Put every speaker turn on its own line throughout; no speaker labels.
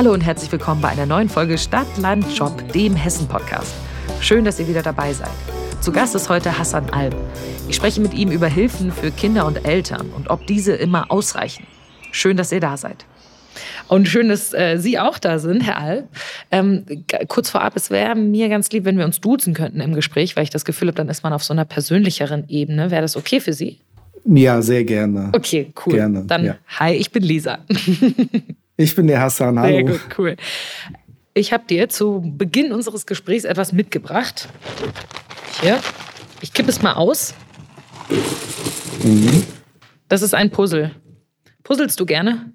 Hallo und herzlich willkommen bei einer neuen Folge Stadt, Land, Job, dem Hessen-Podcast. Schön, dass ihr wieder dabei seid. Zu Gast ist heute Hassan Alm. Ich spreche mit ihm über Hilfen für Kinder und Eltern und ob diese immer ausreichen. Schön, dass ihr da seid. Und schön, dass äh, Sie auch da sind, Herr Alb. Ähm, kurz vorab, es wäre mir ganz lieb, wenn wir uns duzen könnten im Gespräch, weil ich das Gefühl habe, dann ist man auf so einer persönlicheren Ebene. Wäre das okay für Sie?
Ja, sehr gerne.
Okay, cool. Gerne, dann, ja. hi, ich bin Lisa.
Ich bin der Hassan. Hallo. Sehr gut, cool.
Ich habe dir zu Beginn unseres Gesprächs etwas mitgebracht. Hier. Ich kippe es mal aus. Mhm. Das ist ein Puzzle. Puzzelst du gerne?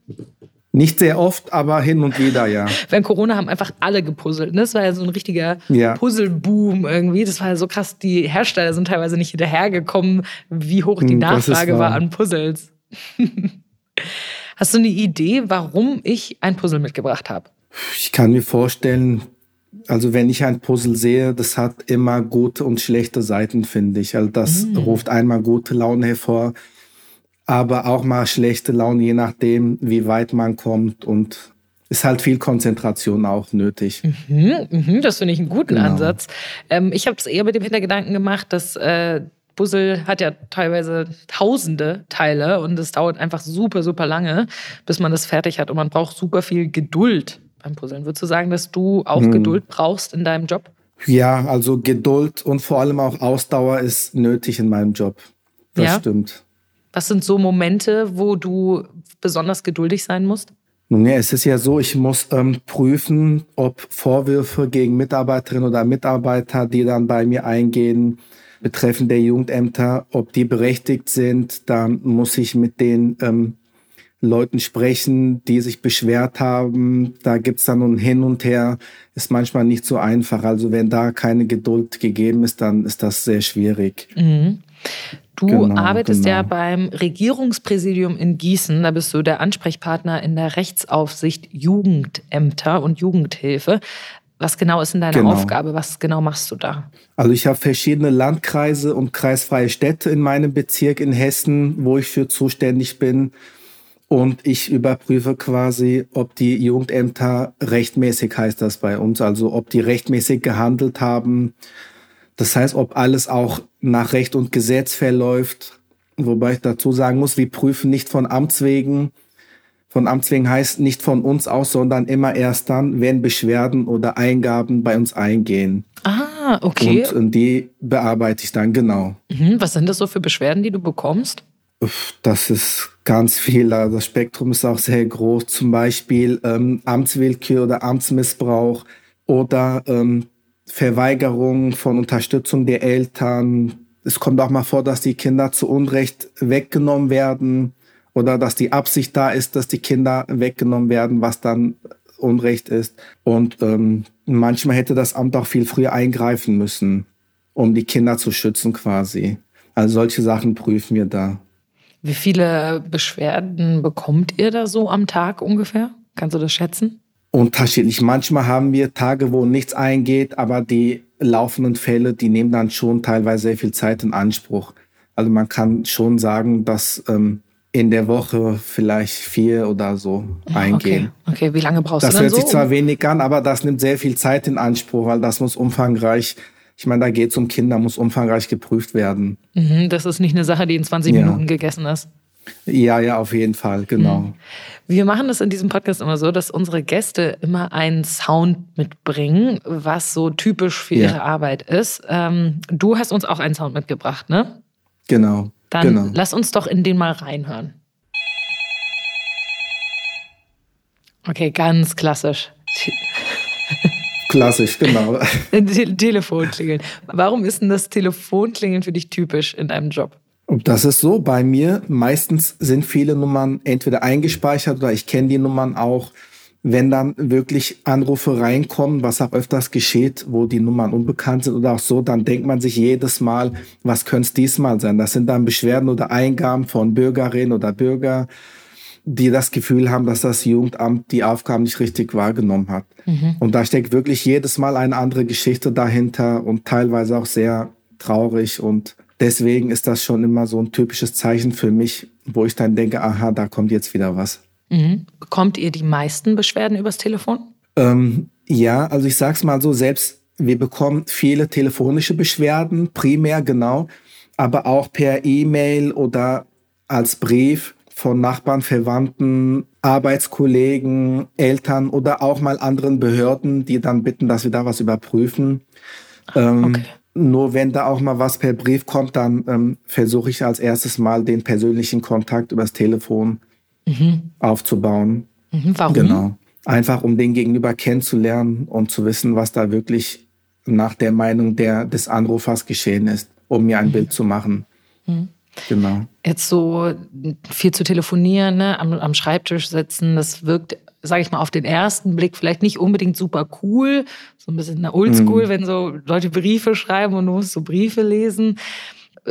Nicht sehr oft, aber hin und wieder, ja.
Während Corona haben einfach alle gepuzzelt. Ne? Das war ja so ein richtiger ja. Puzzleboom irgendwie. Das war ja so krass. Die Hersteller sind teilweise nicht hinterhergekommen, wie hoch die hm, Nachfrage war an Puzzles. Hast du eine Idee, warum ich ein Puzzle mitgebracht habe?
Ich kann mir vorstellen, also wenn ich ein Puzzle sehe, das hat immer gute und schlechte Seiten, finde ich. Also das mm. ruft einmal gute Laune hervor, aber auch mal schlechte Laune, je nachdem, wie weit man kommt und ist halt viel Konzentration auch nötig.
Mhm, mh, das finde ich einen guten genau. Ansatz. Ähm, ich habe es eher mit dem Hintergedanken gemacht, dass äh, Puzzle hat ja teilweise tausende Teile und es dauert einfach super, super lange, bis man das fertig hat. Und man braucht super viel Geduld beim Puzzeln. Würdest du sagen, dass du auch hm. Geduld brauchst in deinem Job?
Ja, also Geduld und vor allem auch Ausdauer ist nötig in meinem Job. Das ja? stimmt.
Was sind so Momente, wo du besonders geduldig sein musst?
Nun ja, es ist ja so, ich muss ähm, prüfen, ob Vorwürfe gegen Mitarbeiterinnen oder Mitarbeiter, die dann bei mir eingehen, betreffend der Jugendämter, ob die berechtigt sind. Da muss ich mit den ähm, Leuten sprechen, die sich beschwert haben. Da gibt's dann ein Hin und Her. Ist manchmal nicht so einfach. Also wenn da keine Geduld gegeben ist, dann ist das sehr schwierig.
Mhm. Du genau, arbeitest genau. ja beim Regierungspräsidium in Gießen. Da bist du der Ansprechpartner in der Rechtsaufsicht Jugendämter und Jugendhilfe. Was genau ist denn deine genau. Aufgabe? Was genau machst du da?
Also ich habe verschiedene Landkreise und kreisfreie Städte in meinem Bezirk in Hessen, wo ich für zuständig bin. Und ich überprüfe quasi, ob die Jugendämter rechtmäßig heißt das bei uns, also ob die rechtmäßig gehandelt haben. Das heißt, ob alles auch nach Recht und Gesetz verläuft. Wobei ich dazu sagen muss, wir prüfen nicht von Amts wegen, von Amts wegen heißt nicht von uns aus, sondern immer erst dann, wenn Beschwerden oder Eingaben bei uns eingehen.
Ah, okay.
Und, die bearbeite ich dann genau.
Mhm, was sind das so für Beschwerden, die du bekommst?
Das ist ganz viel. Das Spektrum ist auch sehr groß. Zum Beispiel ähm, Amtswillkür oder Amtsmissbrauch oder ähm, Verweigerung von Unterstützung der Eltern. Es kommt auch mal vor, dass die Kinder zu Unrecht weggenommen werden oder dass die Absicht da ist, dass die Kinder weggenommen werden, was dann Unrecht ist. Und ähm, manchmal hätte das Amt auch viel früher eingreifen müssen, um die Kinder zu schützen quasi. Also solche Sachen prüfen wir da.
Wie viele Beschwerden bekommt ihr da so am Tag ungefähr? Kannst du das schätzen?
Unterschiedlich. Manchmal haben wir Tage, wo nichts eingeht, aber die laufenden Fälle, die nehmen dann schon teilweise sehr viel Zeit in Anspruch. Also man kann schon sagen, dass ähm, in der Woche vielleicht vier oder so eingehen.
Okay, okay. wie lange brauchst
das
du
Das hört sich zwar wenig an, aber das nimmt sehr viel Zeit in Anspruch, weil das muss umfangreich, ich meine, da geht es um Kinder, muss umfangreich geprüft werden.
Mhm, das ist nicht eine Sache, die in 20 ja. Minuten gegessen ist.
Ja, ja, auf jeden Fall, genau. Mhm.
Wir machen das in diesem Podcast immer so, dass unsere Gäste immer einen Sound mitbringen, was so typisch für ja. ihre Arbeit ist. Ähm, du hast uns auch einen Sound mitgebracht, ne?
Genau.
Dann
genau.
lass uns doch in den mal reinhören. Okay, ganz klassisch.
Klassisch, genau.
Telefonklingeln. Warum ist denn das Telefonklingeln für dich typisch in deinem Job?
Das ist so bei mir. Meistens sind viele Nummern entweder eingespeichert oder ich kenne die Nummern auch wenn dann wirklich Anrufe reinkommen, was auch öfters geschieht, wo die Nummern unbekannt sind oder auch so, dann denkt man sich jedes Mal, was könnte es diesmal sein? Das sind dann Beschwerden oder Eingaben von Bürgerinnen oder Bürger, die das Gefühl haben, dass das Jugendamt die Aufgaben nicht richtig wahrgenommen hat. Mhm. Und da steckt wirklich jedes Mal eine andere Geschichte dahinter und teilweise auch sehr traurig und deswegen ist das schon immer so ein typisches Zeichen für mich, wo ich dann denke, aha, da kommt jetzt wieder was.
Mhm. Bekommt ihr die meisten Beschwerden übers Telefon?
Ähm, ja, also ich sag's mal so, selbst wir bekommen viele telefonische Beschwerden, primär genau, aber auch per E-Mail oder als Brief von Nachbarn, Verwandten, Arbeitskollegen, Eltern oder auch mal anderen Behörden, die dann bitten, dass wir da was überprüfen. Ähm, okay. Nur wenn da auch mal was per Brief kommt, dann ähm, versuche ich als erstes mal den persönlichen Kontakt übers Telefon mhm. aufzubauen.
Mhm, warum?
Genau. Einfach um den Gegenüber kennenzulernen und zu wissen, was da wirklich nach der Meinung der, des Anrufers geschehen ist, um mir ein mhm. Bild zu machen. Mhm. Genau.
Jetzt so viel zu telefonieren, ne, am, am Schreibtisch sitzen, das wirkt, sage ich mal, auf den ersten Blick vielleicht nicht unbedingt super cool, so ein bisschen oldschool, mhm. wenn so Leute Briefe schreiben und du musst so Briefe lesen.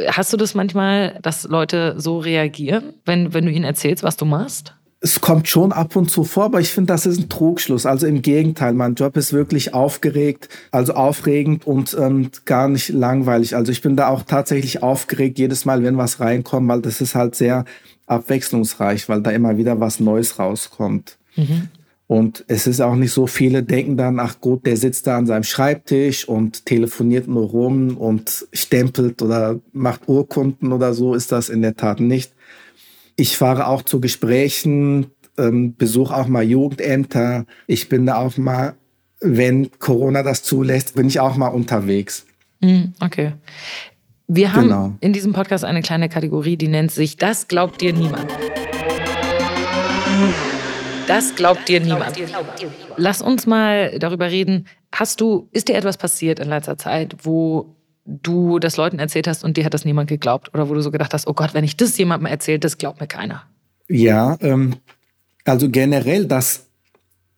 Hast du das manchmal, dass Leute so reagieren, wenn, wenn du ihnen erzählst, was du machst?
es kommt schon ab und zu vor, aber ich finde, das ist ein Trugschluss. Also im Gegenteil, mein Job ist wirklich aufgeregt, also aufregend und ähm, gar nicht langweilig. Also ich bin da auch tatsächlich aufgeregt jedes Mal, wenn was reinkommt, weil das ist halt sehr abwechslungsreich, weil da immer wieder was Neues rauskommt. Mhm. Und es ist auch nicht so, viele denken dann, ach gut, der sitzt da an seinem Schreibtisch und telefoniert nur rum und stempelt oder macht Urkunden oder so, ist das in der Tat nicht. Ich fahre auch zu Gesprächen, ähm, besuche auch mal Jugendämter. Ich bin da auch mal, wenn Corona das zulässt, bin ich auch mal unterwegs.
Hm, okay. Wir haben genau. in diesem Podcast eine kleine Kategorie, die nennt sich Das glaubt dir niemand. Das glaubt dir niemand. Lass uns mal darüber reden. Hast du, ist dir etwas passiert in letzter Zeit, wo du das Leuten erzählt hast und dir hat das niemand geglaubt? Oder wo du so gedacht hast, oh Gott, wenn ich das jemandem erzähle, das glaubt mir keiner.
Ja, ähm, also generell, dass,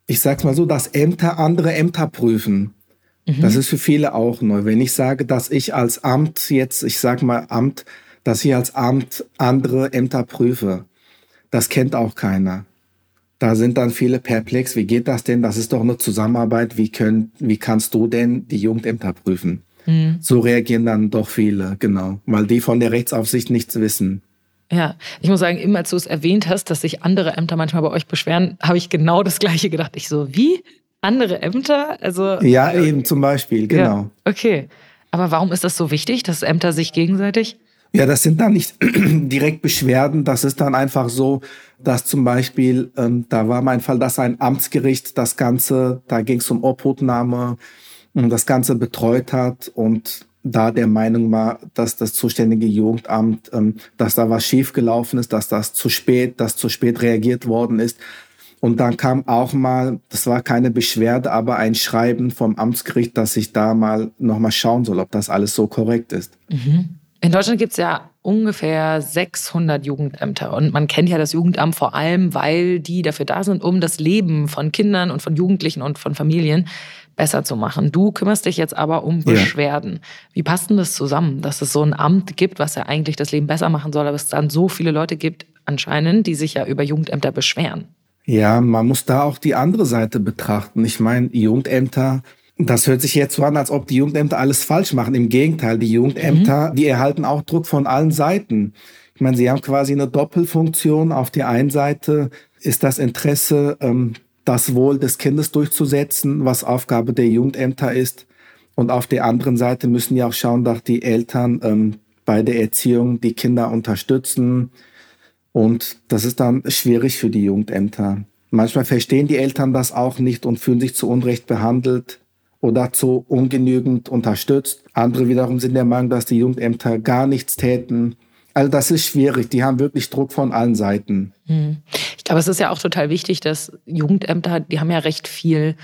ich sag's mal so, dass Ämter andere Ämter prüfen. Mhm. Das ist für viele auch neu. Wenn ich sage, dass ich als Amt jetzt, ich sag mal Amt, dass ich als Amt andere Ämter prüfe, das kennt auch keiner. Da sind dann viele perplex. Wie geht das denn? Das ist doch eine Zusammenarbeit. Wie, können, wie kannst du denn die Jugendämter prüfen? Mhm. So reagieren dann doch viele, genau, weil die von der Rechtsaufsicht nichts wissen.
Ja, ich muss sagen, immer als du es erwähnt hast, dass sich andere Ämter manchmal bei euch beschweren, habe ich genau das Gleiche gedacht. Ich so, wie? Andere Ämter? Also
ja, eben zum Beispiel, genau. Ja,
okay, aber warum ist das so wichtig, dass Ämter sich gegenseitig?
Ja, das sind dann nicht direkt Beschwerden. Das ist dann einfach so, dass zum Beispiel, ähm, da war mein Fall, dass ein Amtsgericht das Ganze, da ging es um Obhutnahme, das Ganze betreut hat und da der Meinung war, dass das zuständige Jugendamt, ähm, dass da was schiefgelaufen ist, dass das zu spät, dass zu spät reagiert worden ist. Und dann kam auch mal, das war keine Beschwerde, aber ein Schreiben vom Amtsgericht, dass ich da mal nochmal schauen soll, ob das alles so korrekt ist.
Mhm. In Deutschland gibt es ja ungefähr 600 Jugendämter. Und man kennt ja das Jugendamt vor allem, weil die dafür da sind, um das Leben von Kindern und von Jugendlichen und von Familien besser zu machen. Du kümmerst dich jetzt aber um Beschwerden. Ja. Wie passt denn das zusammen, dass es so ein Amt gibt, was ja eigentlich das Leben besser machen soll, aber es dann so viele Leute gibt, anscheinend, die sich ja über Jugendämter beschweren?
Ja, man muss da auch die andere Seite betrachten. Ich meine, Jugendämter, das hört sich jetzt so an, als ob die Jugendämter alles falsch machen. Im Gegenteil, die Jugendämter, mhm. die erhalten auch Druck von allen Seiten. Ich meine, sie haben quasi eine Doppelfunktion. Auf der einen Seite ist das Interesse ähm, das Wohl des Kindes durchzusetzen, was Aufgabe der Jugendämter ist. Und auf der anderen Seite müssen ja auch schauen, dass die Eltern ähm, bei der Erziehung die Kinder unterstützen. Und das ist dann schwierig für die Jugendämter. Manchmal verstehen die Eltern das auch nicht und fühlen sich zu Unrecht behandelt oder zu ungenügend unterstützt. Andere wiederum sind der Meinung, dass die Jugendämter gar nichts täten. Also das ist schwierig. Die haben wirklich Druck von allen Seiten.
Hm. Ich glaube, es ist ja auch total wichtig, dass Jugendämter, die haben ja recht viel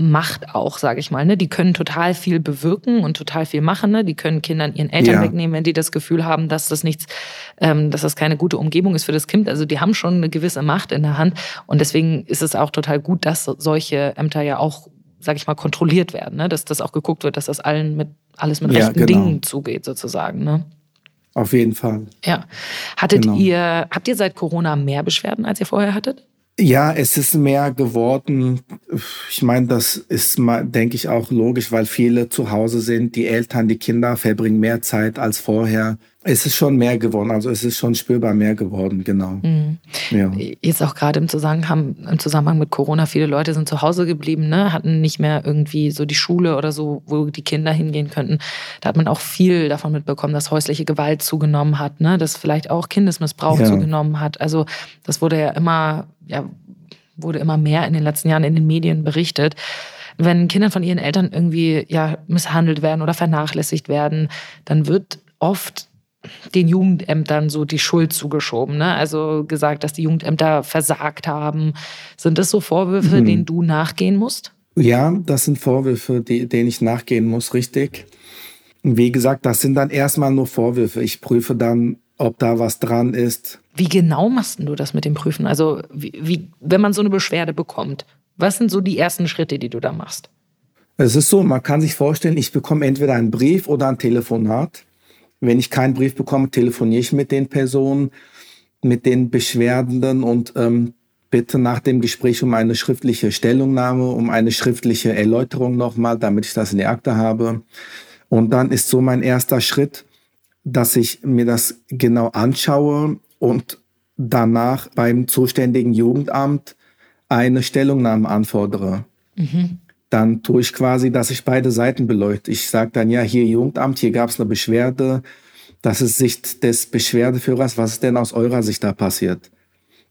Macht auch, sage ich mal. Ne? Die können total viel bewirken und total viel machen. Ne? Die können Kindern ihren Eltern ja. wegnehmen, wenn die das Gefühl haben, dass das nichts, ähm, dass das keine gute Umgebung ist für das Kind. Also die haben schon eine gewisse Macht in der Hand. Und deswegen ist es auch total gut, dass solche Ämter ja auch, sage ich mal, kontrolliert werden. Ne? Dass das auch geguckt wird, dass das allen mit alles mit rechten ja, genau. Dingen zugeht, sozusagen. Ne?
Auf jeden Fall.
Ja. Hattet genau. ihr, habt ihr seit Corona mehr Beschwerden, als ihr vorher hattet?
Ja, es ist mehr geworden. Ich meine, das ist, denke ich, auch logisch, weil viele zu Hause sind. Die Eltern, die Kinder verbringen mehr Zeit als vorher. Es ist schon mehr geworden, also es ist schon spürbar mehr geworden, genau. Mhm.
Ja. Jetzt auch gerade im Zusammenhang, im Zusammenhang mit Corona, viele Leute sind zu Hause geblieben, ne? hatten nicht mehr irgendwie so die Schule oder so, wo die Kinder hingehen könnten. Da hat man auch viel davon mitbekommen, dass häusliche Gewalt zugenommen hat, ne? dass vielleicht auch Kindesmissbrauch ja. zugenommen hat. Also das wurde ja immer, ja, wurde immer mehr in den letzten Jahren in den Medien berichtet wenn Kinder von ihren Eltern irgendwie ja misshandelt werden oder vernachlässigt werden, dann wird oft den Jugendämtern so die Schuld zugeschoben. Ne? Also gesagt, dass die Jugendämter versagt haben. Sind das so Vorwürfe, mhm. denen du nachgehen musst?
Ja, das sind Vorwürfe, die, denen ich nachgehen muss, richtig. Wie gesagt, das sind dann erstmal nur Vorwürfe. Ich prüfe dann, ob da was dran ist.
Wie genau machst du das mit dem Prüfen? Also, wie, wie, wenn man so eine Beschwerde bekommt, was sind so die ersten Schritte, die du da machst?
Es ist so, man kann sich vorstellen, ich bekomme entweder einen Brief oder ein Telefonat. Wenn ich keinen Brief bekomme, telefoniere ich mit den Personen, mit den Beschwerdenden und ähm, bitte nach dem Gespräch um eine schriftliche Stellungnahme, um eine schriftliche Erläuterung nochmal, damit ich das in der Akte habe. Und dann ist so mein erster Schritt, dass ich mir das genau anschaue und danach beim zuständigen Jugendamt eine Stellungnahme anfordere. Mhm dann tue ich quasi, dass ich beide Seiten beleuchte. Ich sage dann, ja, hier Jugendamt, hier gab es eine Beschwerde. Das ist Sicht des Beschwerdeführers. Was ist denn aus eurer Sicht da passiert?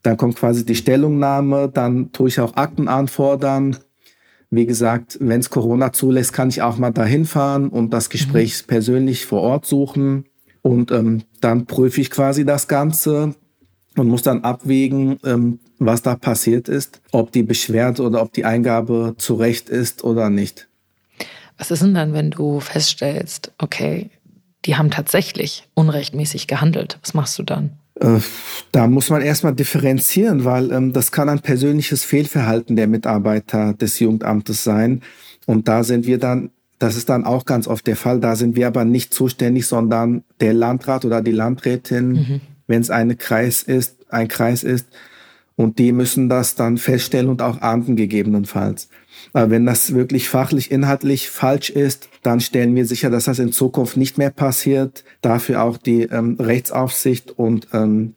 Dann kommt quasi die Stellungnahme, dann tue ich auch Akten anfordern. Wie gesagt, wenn es Corona zulässt, kann ich auch mal dahin fahren und das Gespräch mhm. persönlich vor Ort suchen. Und ähm, dann prüfe ich quasi das Ganze und muss dann abwägen, ähm, was da passiert ist, ob die Beschwerde oder ob die Eingabe zu Recht ist oder nicht.
Was ist denn dann, wenn du feststellst, okay, die haben tatsächlich unrechtmäßig gehandelt? Was machst du dann?
Äh, da muss man erstmal differenzieren, weil ähm, das kann ein persönliches Fehlverhalten der Mitarbeiter des Jugendamtes sein. Und da sind wir dann, das ist dann auch ganz oft der Fall, da sind wir aber nicht zuständig, sondern der Landrat oder die Landrätin, mhm. Wenn es eine Kreis ist, ein Kreis ist, und die müssen das dann feststellen und auch ahnden gegebenenfalls. Aber wenn das wirklich fachlich, inhaltlich falsch ist, dann stellen wir sicher, dass das in Zukunft nicht mehr passiert. Dafür auch die ähm, Rechtsaufsicht und ähm,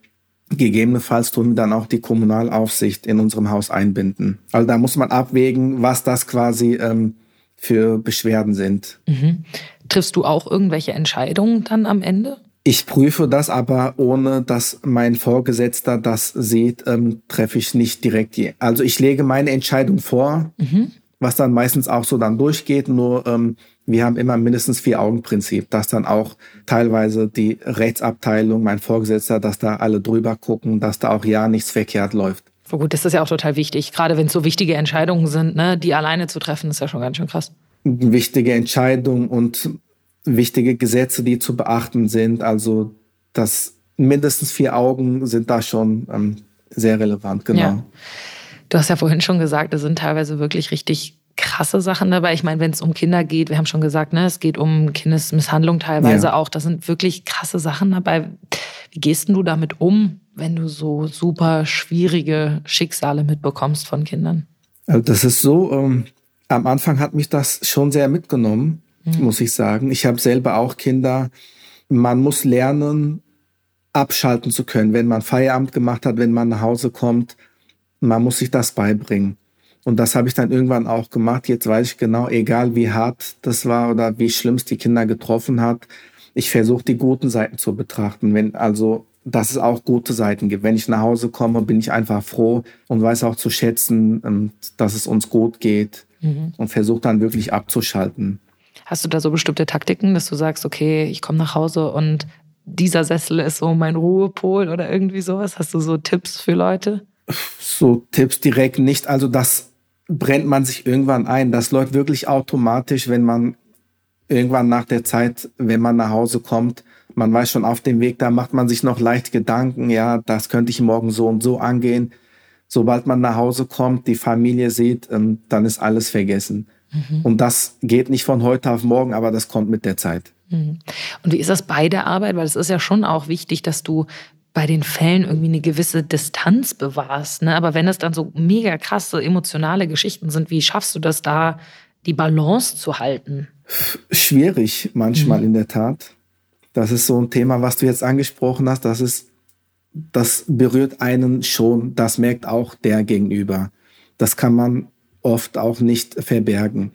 gegebenenfalls tun wir dann auch die Kommunalaufsicht in unserem Haus einbinden. Also da muss man abwägen, was das quasi ähm, für Beschwerden sind.
Mhm. Triffst du auch irgendwelche Entscheidungen dann am Ende?
Ich prüfe das aber, ohne dass mein Vorgesetzter das sieht, ähm, treffe ich nicht direkt. Die. Also ich lege meine Entscheidung vor, mhm. was dann meistens auch so dann durchgeht. Nur ähm, wir haben immer mindestens vier Augen-Prinzip, dass dann auch teilweise die Rechtsabteilung, mein Vorgesetzter, dass da alle drüber gucken, dass da auch ja nichts verkehrt läuft.
Oh gut, das ist ja auch total wichtig. Gerade wenn es so wichtige Entscheidungen sind, ne, die alleine zu treffen, ist ja schon ganz schön krass.
Wichtige Entscheidung und wichtige Gesetze, die zu beachten sind. Also das mindestens vier Augen sind da schon ähm, sehr relevant, genau. Ja.
Du hast ja vorhin schon gesagt, da sind teilweise wirklich richtig krasse Sachen dabei. Ich meine, wenn es um Kinder geht, wir haben schon gesagt, ne, es geht um Kindesmisshandlung teilweise ja. auch. Da sind wirklich krasse Sachen dabei. Wie gehst du damit um, wenn du so super schwierige Schicksale mitbekommst von Kindern?
Also das ist so, ähm, am Anfang hat mich das schon sehr mitgenommen mhm. muss ich sagen. Ich habe selber auch Kinder. Man muss lernen, abschalten zu können, wenn man Feierabend gemacht hat, wenn man nach Hause kommt. Man muss sich das beibringen. Und das habe ich dann irgendwann auch gemacht. Jetzt weiß ich genau, egal wie hart das war oder wie schlimm es die Kinder getroffen hat, ich versuche die guten Seiten zu betrachten. Wenn also, dass es auch gute Seiten gibt. Wenn ich nach Hause komme, bin ich einfach froh und weiß auch zu schätzen, ähm, dass es uns gut geht mhm. und versuche dann wirklich abzuschalten.
Hast du da so bestimmte Taktiken, dass du sagst, okay, ich komme nach Hause und dieser Sessel ist so mein Ruhepol oder irgendwie sowas? Hast du so Tipps für Leute?
So Tipps direkt nicht. Also das brennt man sich irgendwann ein. Das läuft wirklich automatisch, wenn man irgendwann nach der Zeit, wenn man nach Hause kommt, man weiß schon auf dem Weg, da macht man sich noch leicht Gedanken, ja, das könnte ich morgen so und so angehen. Sobald man nach Hause kommt, die Familie sieht, ähm, dann ist alles vergessen. Mhm. Und das geht nicht von heute auf morgen, aber das kommt mit der Zeit.
Mhm. Und wie ist das bei der Arbeit? Weil es ist ja schon auch wichtig, dass du bei den Fällen irgendwie eine gewisse Distanz bewahrst. Ne? Aber wenn es dann so mega krasse emotionale Geschichten sind, wie schaffst du das da, die Balance zu halten?
Schwierig manchmal mhm. in der Tat. Das ist so ein Thema, was du jetzt angesprochen hast. Das ist, das berührt einen schon. Das merkt auch der Gegenüber. Das kann man oft auch nicht verbergen.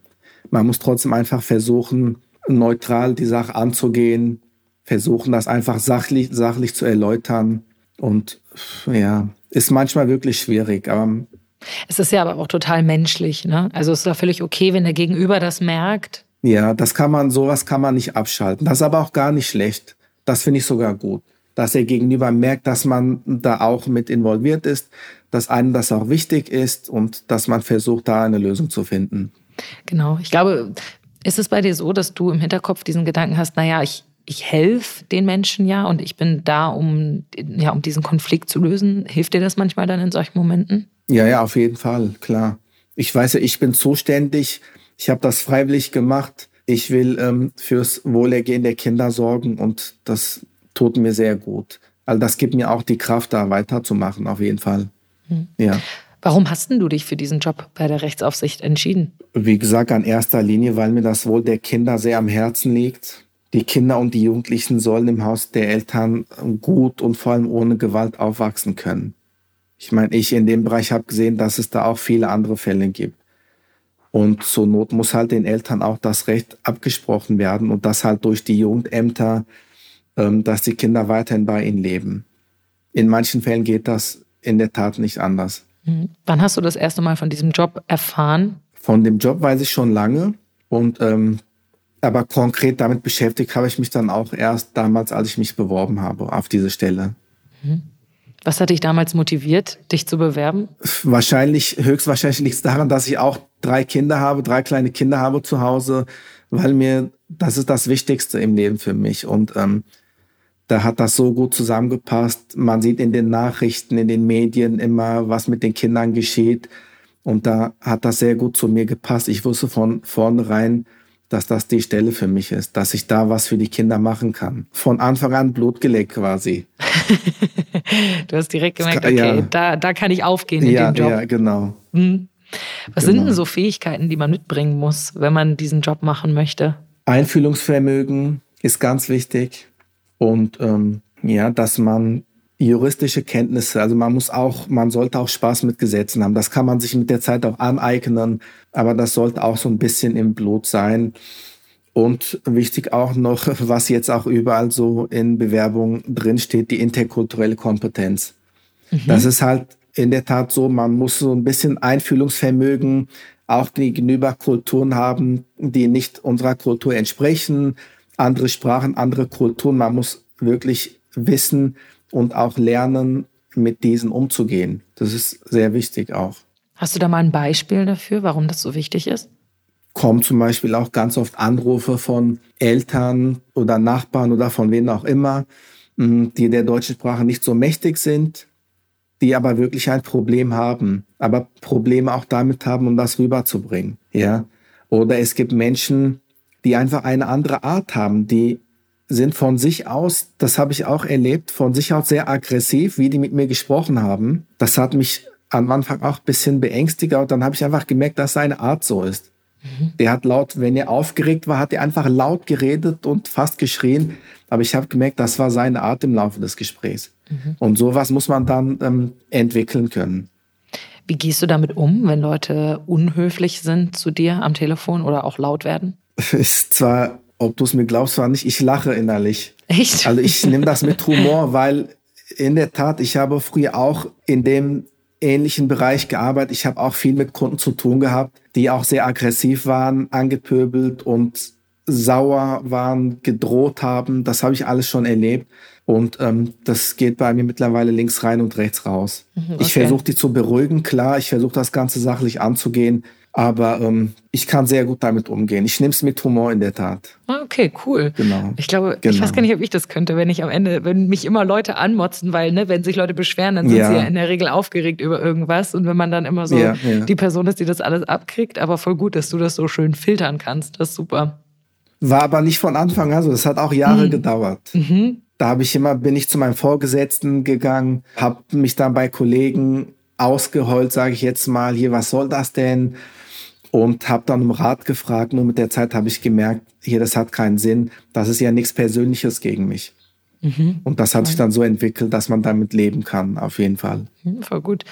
Man muss trotzdem einfach versuchen, neutral die Sache anzugehen, versuchen, das einfach sachlich, sachlich zu erläutern. Und ja, ist manchmal wirklich schwierig, aber.
Es ist ja aber auch total menschlich, ne? Also es ist ja völlig okay, wenn der Gegenüber das merkt.
Ja, das kann man, sowas kann man nicht abschalten. Das ist aber auch gar nicht schlecht. Das finde ich sogar gut. Dass der Gegenüber merkt, dass man da auch mit involviert ist, dass einem das auch wichtig ist und dass man versucht, da eine Lösung zu finden.
Genau. Ich glaube, ist es bei dir so, dass du im Hinterkopf diesen Gedanken hast, naja, ich, ich helfe den Menschen ja und ich bin da, um, ja, um diesen Konflikt zu lösen. Hilft dir das manchmal dann in solchen Momenten?
Ja, ja, auf jeden Fall, klar. Ich weiß ja, ich bin zuständig. Ich habe das freiwillig gemacht. Ich will ähm, fürs Wohlergehen der Kinder sorgen und das tut mir sehr gut. Also das gibt mir auch die Kraft, da weiterzumachen, auf jeden Fall. Hm. Ja.
Warum hast du dich für diesen Job bei der Rechtsaufsicht entschieden?
Wie gesagt, an erster Linie, weil mir das Wohl der Kinder sehr am Herzen liegt. Die Kinder und die Jugendlichen sollen im Haus der Eltern gut und vor allem ohne Gewalt aufwachsen können. Ich meine, ich in dem Bereich habe gesehen, dass es da auch viele andere Fälle gibt. Und zur Not muss halt den Eltern auch das Recht abgesprochen werden und das halt durch die Jugendämter, ähm, dass die Kinder weiterhin bei ihnen leben. In manchen Fällen geht das in der Tat nicht anders.
Mhm. Wann hast du das erste Mal von diesem Job erfahren?
Von dem Job weiß ich schon lange und ähm, aber konkret damit beschäftigt habe ich mich dann auch erst damals, als ich mich beworben habe auf diese Stelle.
Mhm. Was hat dich damals motiviert, dich zu bewerben?
Wahrscheinlich, höchstwahrscheinlich liegt es daran, dass ich auch drei Kinder habe, drei kleine Kinder habe zu Hause, weil mir, das ist das Wichtigste im Leben für mich. Und ähm, da hat das so gut zusammengepasst. Man sieht in den Nachrichten, in den Medien immer, was mit den Kindern geschieht. Und da hat das sehr gut zu mir gepasst. Ich wusste von vornherein, dass das die Stelle für mich ist, dass ich da was für die Kinder machen kann. Von Anfang an Blut geleckt quasi.
du hast direkt gemerkt, okay, ja. da, da kann ich aufgehen in
ja,
dem Job.
Ja, genau.
Hm. Was genau. sind denn genau. so Fähigkeiten, die man mitbringen muss, wenn man diesen Job machen möchte?
Einfühlungsvermögen ist ganz wichtig und ähm, ja, dass man juristische Kenntnisse, also man muss auch, man sollte auch Spaß mit Gesetzen haben. Das kann man sich mit der Zeit auch aneignen, aber das sollte auch so ein bisschen im Blut sein. Und wichtig auch noch, was jetzt auch überall so in Bewerbungen drinsteht, die interkulturelle Kompetenz. Mhm. Das ist halt in der Tat so, man muss so ein bisschen Einfühlungsvermögen auch gegenüber Kulturen haben, die nicht unserer Kultur entsprechen, andere Sprachen, andere Kulturen. Man muss wirklich wissen und auch lernen, mit diesen umzugehen. Das ist sehr wichtig auch.
Hast du da mal ein Beispiel dafür, warum das so wichtig ist?
Kommen zum Beispiel auch ganz oft Anrufe von Eltern oder Nachbarn oder von wem auch immer, mm, die der deutschen Sprache nicht so mächtig sind, die aber wirklich ein Problem haben, aber Probleme auch damit haben, um das rüberzubringen. Ja? Oder es gibt Menschen, die einfach eine andere Art haben, die sind von sich aus, das habe ich auch erlebt, von sich aus sehr aggressiv, wie die mit mir gesprochen haben. Das hat mich am Anfang auch ein bisschen beängstigt, und dann habe ich einfach gemerkt, dass seine Art so ist. Mhm. Der hat laut, wenn er aufgeregt war, hat er einfach laut geredet und fast geschrien. Aber ich habe gemerkt, das war seine Art im Laufe des Gesprächs. Mhm. Und sowas muss man dann ähm, entwickeln können.
Wie gehst du damit um, wenn Leute unhöflich sind zu dir am Telefon oder auch laut werden?
ist zwar, ob du es mir glaubst oder nicht, ich lache innerlich.
Echt?
Also ich nehme das mit Humor, weil in der Tat, ich habe früher auch in dem ähnlichen Bereich gearbeitet. Ich habe auch viel mit Kunden zu tun gehabt, die auch sehr aggressiv waren, angepöbelt und sauer waren, gedroht haben. Das habe ich alles schon erlebt. Und ähm, das geht bei mir mittlerweile links rein und rechts raus. Mhm, okay. Ich versuche die zu beruhigen, klar. Ich versuche das Ganze sachlich anzugehen. Aber ähm, ich kann sehr gut damit umgehen. Ich nehme es mit Humor in der Tat.
Ah, okay, cool.
Genau.
Ich glaube, genau. ich weiß gar nicht, ob ich das könnte, wenn ich am Ende, wenn mich immer Leute anmotzen, weil, ne, wenn sich Leute beschweren, dann sind ja. sie ja in der Regel aufgeregt über irgendwas. Und wenn man dann immer so ja, ja. die Person ist, die das alles abkriegt, aber voll gut, dass du das so schön filtern kannst. Das ist super.
War aber nicht von Anfang an so. Das hat auch Jahre mhm. gedauert. Mhm. Da habe ich immer, bin ich zu meinem Vorgesetzten gegangen, habe mich dann bei Kollegen ausgeheult, sage ich jetzt mal, hier, was soll das denn? Und habe dann um Rat gefragt. Nur mit der Zeit habe ich gemerkt, hier, das hat keinen Sinn. Das ist ja nichts Persönliches gegen mich. Mhm. Und das hat sich dann so entwickelt, dass man damit leben kann, auf jeden Fall.
Mhm, voll gut.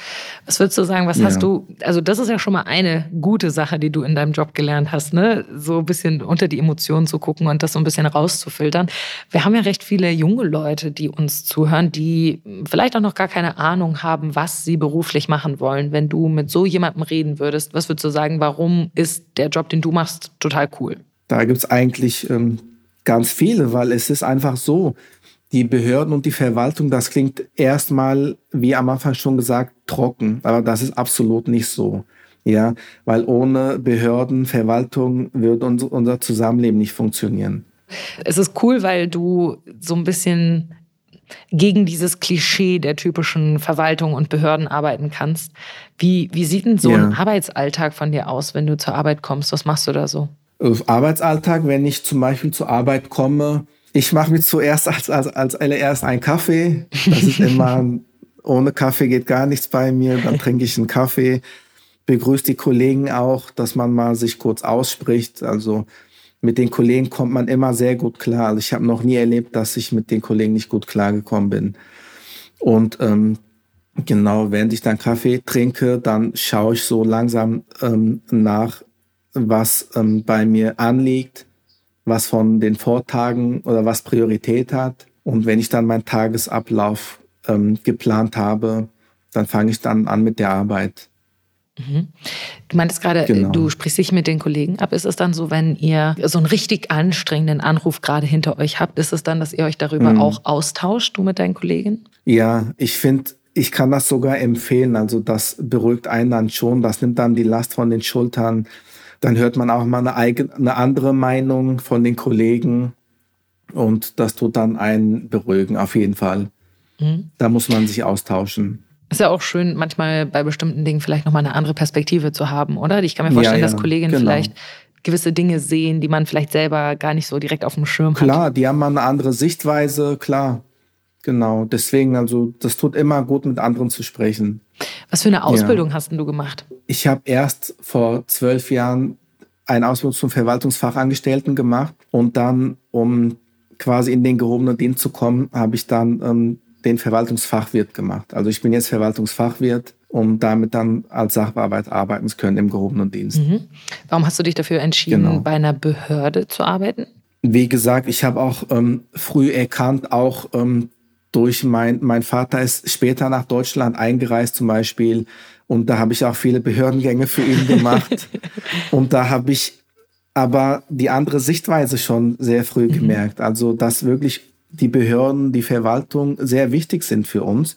Was würdest du sagen, was ja. hast du, also das ist ja schon mal eine gute Sache, die du in deinem Job gelernt hast, ne? So ein bisschen unter die Emotionen zu gucken und das so ein bisschen rauszufiltern. Wir haben ja recht viele junge Leute, die uns zuhören, die vielleicht auch noch gar keine Ahnung haben, was sie beruflich machen wollen. Wenn du mit so jemandem reden würdest, was würdest du sagen, warum ist der Job, den du machst, total cool?
Da gibt es eigentlich ähm, ganz viele, weil es ist einfach so, die Behörden und die Verwaltung, das klingt erstmal, wie am Anfang schon gesagt, trocken, aber das ist absolut nicht so. Ja, weil ohne Behörden, Verwaltung würde unser, unser Zusammenleben nicht funktionieren.
Es ist cool, weil du so ein bisschen gegen dieses Klischee der typischen Verwaltung und Behörden arbeiten kannst. Wie, wie sieht denn so ja. ein Arbeitsalltag von dir aus, wenn du zur Arbeit kommst? Was machst du da so?
Arbeitsalltag, wenn ich zum Beispiel zur Arbeit komme, ich mache mir zuerst als, als, als allererst einen Kaffee. Das ist immer, ohne Kaffee geht gar nichts bei mir. Dann trinke ich einen Kaffee, begrüße die Kollegen auch, dass man mal sich kurz ausspricht. Also mit den Kollegen kommt man immer sehr gut klar. Also ich habe noch nie erlebt, dass ich mit den Kollegen nicht gut klargekommen bin. Und ähm, genau, während ich dann Kaffee trinke, dann schaue ich so langsam ähm, nach, was ähm, bei mir anliegt was von den Vortagen oder was Priorität hat. Und wenn ich dann meinen Tagesablauf ähm, geplant habe, dann fange ich dann an mit der Arbeit.
Mhm. Du meintest gerade, genau. du sprichst dich mit den Kollegen ab. Ist es dann so, wenn ihr so einen richtig anstrengenden Anruf gerade hinter euch habt, ist es dann, dass ihr euch darüber mhm. auch austauscht, du mit deinen Kollegen?
Ja, ich finde, ich kann das sogar empfehlen. Also das beruhigt einen dann schon. Das nimmt dann die Last von den Schultern dann hört man auch mal eine, eigene, eine andere Meinung von den Kollegen und das tut dann einen beruhigen, auf jeden Fall. Mhm. Da muss man sich austauschen.
Ist ja auch schön, manchmal bei bestimmten Dingen vielleicht nochmal eine andere Perspektive zu haben, oder? Ich kann mir vorstellen, ja, ja, dass Kolleginnen genau. vielleicht gewisse Dinge sehen, die man vielleicht selber gar nicht so direkt auf dem Schirm
hat. Klar, die haben mal eine andere Sichtweise, klar. Genau, deswegen, also das tut immer gut, mit anderen zu sprechen.
Was für eine Ausbildung ja. hast du gemacht?
Ich habe erst vor zwölf Jahren eine Ausbildung zum Verwaltungsfachangestellten gemacht und dann, um quasi in den gehobenen Dienst zu kommen, habe ich dann ähm, den Verwaltungsfachwirt gemacht. Also ich bin jetzt Verwaltungsfachwirt, um damit dann als Sachbearbeiter arbeiten zu können im gehobenen Dienst. Mhm.
Warum hast du dich dafür entschieden, genau. bei einer Behörde zu arbeiten?
Wie gesagt, ich habe auch ähm, früh erkannt, auch ähm, durch mein, mein Vater ist später nach Deutschland eingereist zum Beispiel und da habe ich auch viele Behördengänge für ihn gemacht und da habe ich aber die andere Sichtweise schon sehr früh mhm. gemerkt. Also, dass wirklich die Behörden, die Verwaltung sehr wichtig sind für uns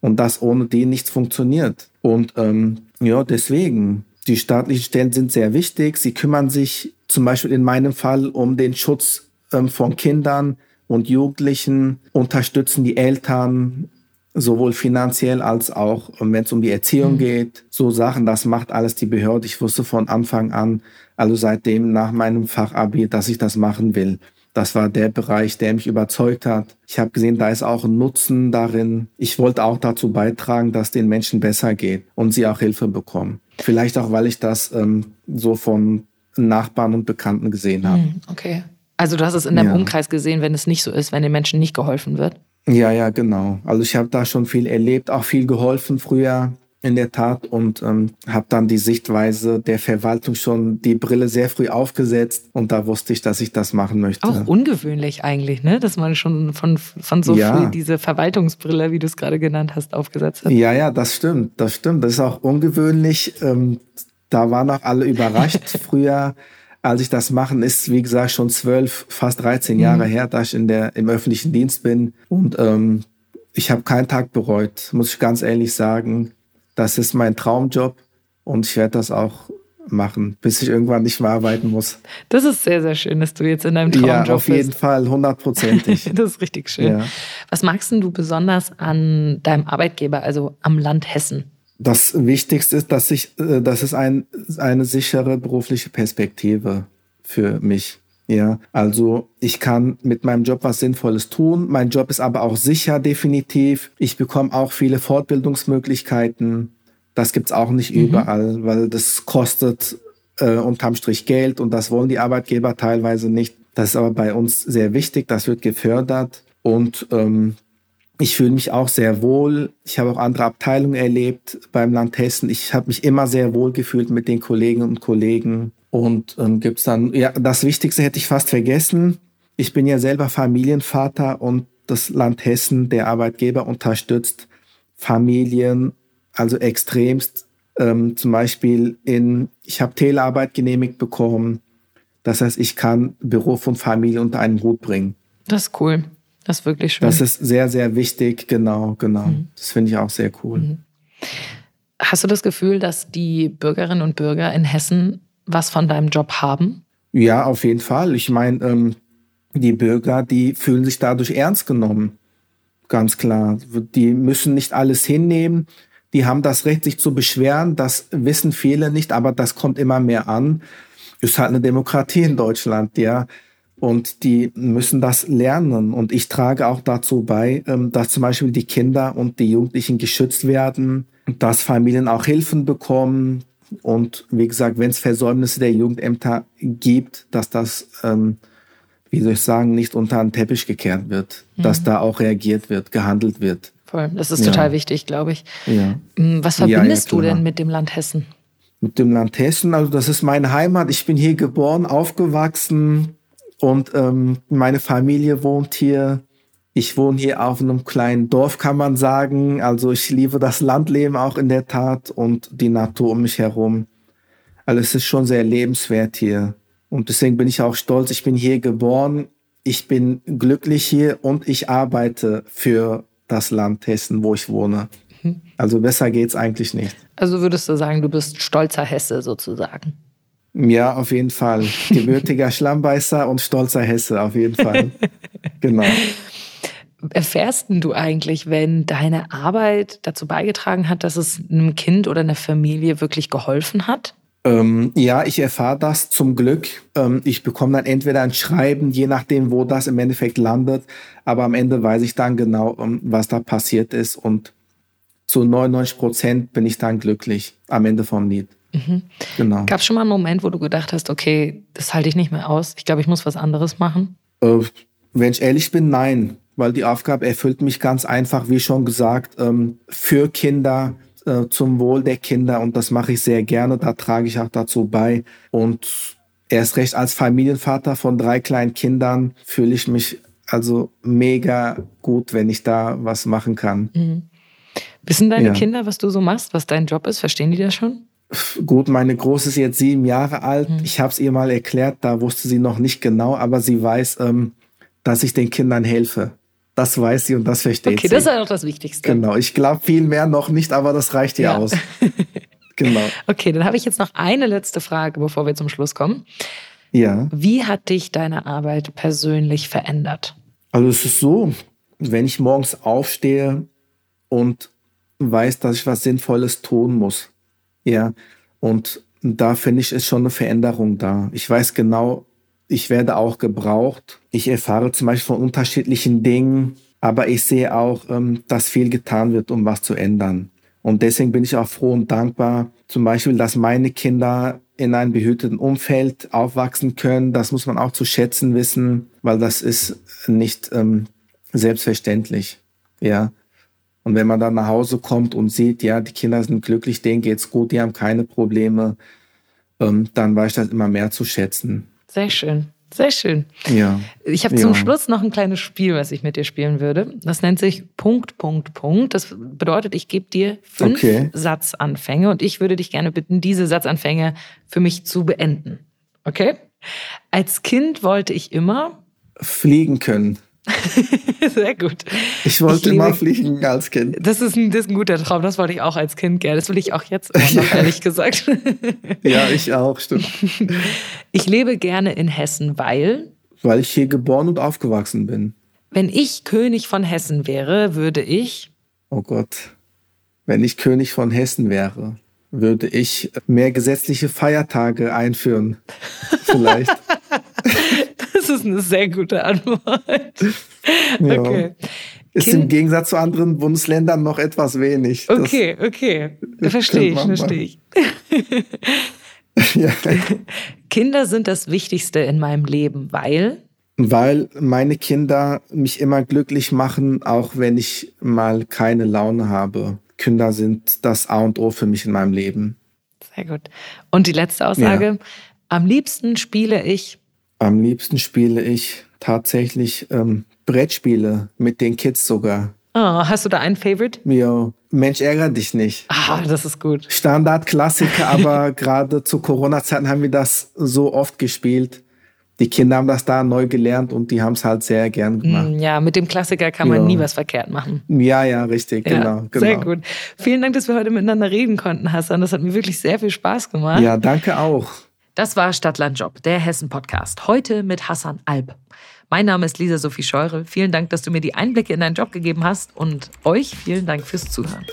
und dass ohne die nichts funktioniert. Und ähm, ja, deswegen, die staatlichen Stellen sind sehr wichtig. Sie kümmern sich zum Beispiel in meinem Fall um den Schutz ähm, von Kindern, und Jugendlichen unterstützen die Eltern sowohl finanziell als auch, wenn es um die Erziehung mhm. geht. So Sachen, das macht alles die Behörde. Ich wusste von Anfang an, also seitdem nach meinem Fachabi, dass ich das machen will. Das war der Bereich, der mich überzeugt hat. Ich habe gesehen, da ist auch ein Nutzen darin. Ich wollte auch dazu beitragen, dass den Menschen besser geht und sie auch Hilfe bekommen. Vielleicht auch, weil ich das ähm, so von Nachbarn und Bekannten gesehen habe. Mhm,
okay. Also du hast es in deinem ja. Umkreis gesehen, wenn es nicht so ist, wenn den Menschen nicht geholfen wird?
Ja, ja, genau. Also ich habe da schon viel erlebt, auch viel geholfen früher in der Tat und ähm, habe dann die Sichtweise der Verwaltung schon die Brille sehr früh aufgesetzt und da wusste ich, dass ich das machen möchte.
Auch ungewöhnlich eigentlich, ne? dass man schon von, von so ja. früh diese Verwaltungsbrille, wie du es gerade genannt hast, aufgesetzt hat.
Ja, ja, das stimmt, das stimmt. Das ist auch ungewöhnlich. Ähm, da waren auch alle überrascht. Früher als ich das machen, ist, wie gesagt, schon zwölf, fast 13 Jahre mhm. her, dass ich in der, im öffentlichen Dienst bin. Und ähm, ich habe keinen Tag bereut, muss ich ganz ehrlich sagen. Das ist mein Traumjob und ich werde das auch machen, bis ich irgendwann nicht mehr arbeiten muss.
Das ist sehr, sehr schön, dass du jetzt in deinem Traumjob bist.
Ja, auf jeden
bist.
Fall, hundertprozentig.
das ist richtig schön. Ja. Was magst du besonders an deinem Arbeitgeber, also am Land Hessen?
Das Wichtigste ist, dass ich, äh, das ist ein, eine sichere berufliche Perspektive für mich. Ja, also ich kann mit meinem Job was Sinnvolles tun. Mein Job ist aber auch sicher, definitiv. Ich bekomme auch viele Fortbildungsmöglichkeiten. Das gibt's auch nicht mhm. überall, weil das kostet äh, unterm Strich Geld und das wollen die Arbeitgeber teilweise nicht. Das ist aber bei uns sehr wichtig, das wird gefördert und ähm, ich fühle mich auch sehr wohl. Ich habe auch andere Abteilungen erlebt beim Land Hessen. Ich habe mich immer sehr wohl gefühlt mit den Kolleginnen und Kollegen. Und ähm, gibt es dann, ja, das Wichtigste hätte ich fast vergessen. Ich bin ja selber Familienvater und das Land Hessen, der Arbeitgeber, unterstützt Familien, also extremst. Ähm, zum Beispiel in, ich habe Telearbeit genehmigt bekommen. Das heißt, ich kann Beruf und Familie unter einen Hut bringen.
Das ist cool. Das ist wirklich schön.
Das ist sehr, sehr wichtig. Genau, genau. Mhm. Das finde ich auch sehr cool. Mhm.
Hast du das Gefühl, dass die Bürgerinnen und Bürger in Hessen was von deinem Job haben?
Ja, auf jeden Fall. Ich meine, ähm, die Bürger, die fühlen sich dadurch ernst genommen. Ganz klar. Die müssen nicht alles hinnehmen. Die haben das Recht, sich zu beschweren. Das wissen viele nicht, aber das kommt immer mehr an. Ist halt eine Demokratie in Deutschland, ja. Und die müssen das lernen. Und ich trage auch dazu bei, ähm, dass zum Beispiel die Kinder und die Jugendlichen geschützt werden, dass Familien auch Hilfen bekommen. Und wie gesagt, wenn es Versäumnisse der Jugendämter gibt, dass das, ähm, wie soll ich sagen, nicht unter den Teppich gekehrt wird, mhm. dass da auch reagiert wird, gehandelt wird.
Voll, das ist ja. total wichtig, glaube ich. Ja. Mm, was verbindest ja, ja, du denn mit dem Land Hessen?
Mit dem Land Hessen, also das ist meine Heimat. Ich bin hier geboren, aufgewachsen, und ähm, meine Familie wohnt hier. Ich wohne hier auf einem kleinen Dorf, kann man sagen. Also ich liebe das Landleben auch in der Tat und die Natur um mich herum. Also es ist schon sehr lebenswert hier. Und deswegen bin ich auch stolz. Ich bin hier geboren. Ich bin glücklich hier und ich arbeite für das Land Hessen, wo ich wohne. Mhm. Also besser geht's eigentlich nicht.
Also würdest du sagen, du bist stolzer Hesse sozusagen?
Ja, auf jeden Fall. Gebürtiger Schlammbeißer und stolzer Hesse, auf jeden Fall. genau.
Erfährst du eigentlich, wenn deine Arbeit dazu beigetragen hat, dass es einem Kind oder einer Familie wirklich geholfen hat?
Ähm, ja, ich erfahre das zum Glück. Ähm, ich bekomme dann entweder ein Schreiben, je nachdem, wo das im Endeffekt landet. Aber am Ende weiß ich dann genau, ähm, was da passiert ist. Und zu 99 Prozent bin ich dann glücklich am Ende vom Lied.
Mhm. Genau. Gab es schon mal einen Moment, wo du gedacht hast, okay, das halte ich nicht mehr aus, ich glaube, ich muss was anderes machen?
Äh, wenn ich ehrlich bin, nein, weil die Aufgabe erfüllt mich ganz einfach, wie schon gesagt, ähm, für Kinder, äh, zum Wohl der Kinder und das mache ich sehr gerne, da trage ich auch dazu bei und erst recht als Familienvater von drei kleinen Kindern fühle ich mich also mega gut, wenn ich da was machen kann. Mhm.
Wissen deine ja. Kinder, was du so machst, was dein Job ist? Verstehen die das schon?
Gut, meine Große ist jetzt sieben Jahre alt. Mhm. Ich habe es ihr mal erklärt, da wusste sie noch nicht genau, aber sie weiß, ähm, dass ich den Kindern helfe. Das weiß sie und das versteht okay, sie.
Okay, das ist ja auch das Wichtigste.
Genau, ich glaube viel mehr noch nicht, aber das reicht ihr ja. aus.
genau. Okay, dann habe ich jetzt noch eine letzte Frage, bevor wir zum Schluss kommen.
Ja.
Wie hat dich deine Arbeit persönlich verändert?
Also es ist so, wenn ich morgens aufstehe und weiß, dass ich was Sinnvolles tun muss, ja, und da finde ich, ist schon eine Veränderung da. Ich weiß genau, ich werde auch gebraucht. Ich erfahre zum Beispiel von unterschiedlichen Dingen, aber ich sehe auch, ähm, dass viel getan wird, um was zu ändern. Und deswegen bin ich auch froh und dankbar, zum Beispiel, dass meine Kinder in einem behüteten Umfeld aufwachsen können. Das muss man auch zu schätzen wissen, weil das ist nicht ähm, selbstverständlich. Ja, und wenn man dann nach Hause kommt und sieht, ja, die Kinder sind glücklich, denen geht's gut, die haben keine Probleme, ähm, dann weiß ich das immer mehr zu schätzen.
Sehr schön. Sehr schön.
Ja.
Ich habe zum Schluss noch ein kleines Spiel, was ich mit dir spielen würde. Das nennt sich Punkt, Punkt, Punkt. Das bedeutet, ich gebe dir fünf okay. Satzanfänge und ich würde dich gerne bitten, diese Satzanfänge für mich zu beenden. Okay? Als Kind wollte ich immer
fliegen können.
Sehr gut.
Ich wollte ich immer fliegen als Kind.
Das ist, ein, das ist ein guter Traum. Das wollte ich auch als Kind gerne. Das will ich auch jetzt noch, ehrlich gesagt.
ja, ich auch, stimmt.
Ich lebe gerne in Hessen, weil.
Weil ich hier geboren und aufgewachsen bin.
Wenn ich König von Hessen wäre, würde ich.
Oh Gott. Wenn ich König von Hessen wäre, würde ich mehr gesetzliche Feiertage einführen. Vielleicht.
Eine sehr gute Antwort. Ja. Okay.
Ist kind im Gegensatz zu anderen Bundesländern noch etwas wenig.
Okay, okay. Verstehe ich, verstehe ich. ja. Kinder sind das Wichtigste in meinem Leben, weil?
Weil meine Kinder mich immer glücklich machen, auch wenn ich mal keine Laune habe. Kinder sind das A und O für mich in meinem Leben.
Sehr gut. Und die letzte Aussage. Ja. Am liebsten spiele ich.
Am liebsten spiele ich tatsächlich ähm, Brettspiele mit den Kids sogar.
Oh, hast du da einen Favorite?
Ja, Mensch, ärgere dich nicht.
Ah, das ist gut.
Standard-Klassiker, aber gerade zu Corona-Zeiten haben wir das so oft gespielt. Die Kinder haben das da neu gelernt und die haben es halt sehr gern gemacht. Mm,
ja, mit dem Klassiker kann man ja. nie was verkehrt machen.
Ja, ja, richtig, ja, genau,
genau. Sehr gut. Vielen Dank, dass wir heute miteinander reden konnten, Hassan. Das hat mir wirklich sehr viel Spaß gemacht.
Ja, danke auch.
Das war Stadtlandjob, der Hessen-Podcast. Heute mit Hassan Alb. Mein Name ist Lisa Sophie Scheure. Vielen Dank, dass du mir die Einblicke in deinen Job gegeben hast und euch vielen Dank fürs Zuhören.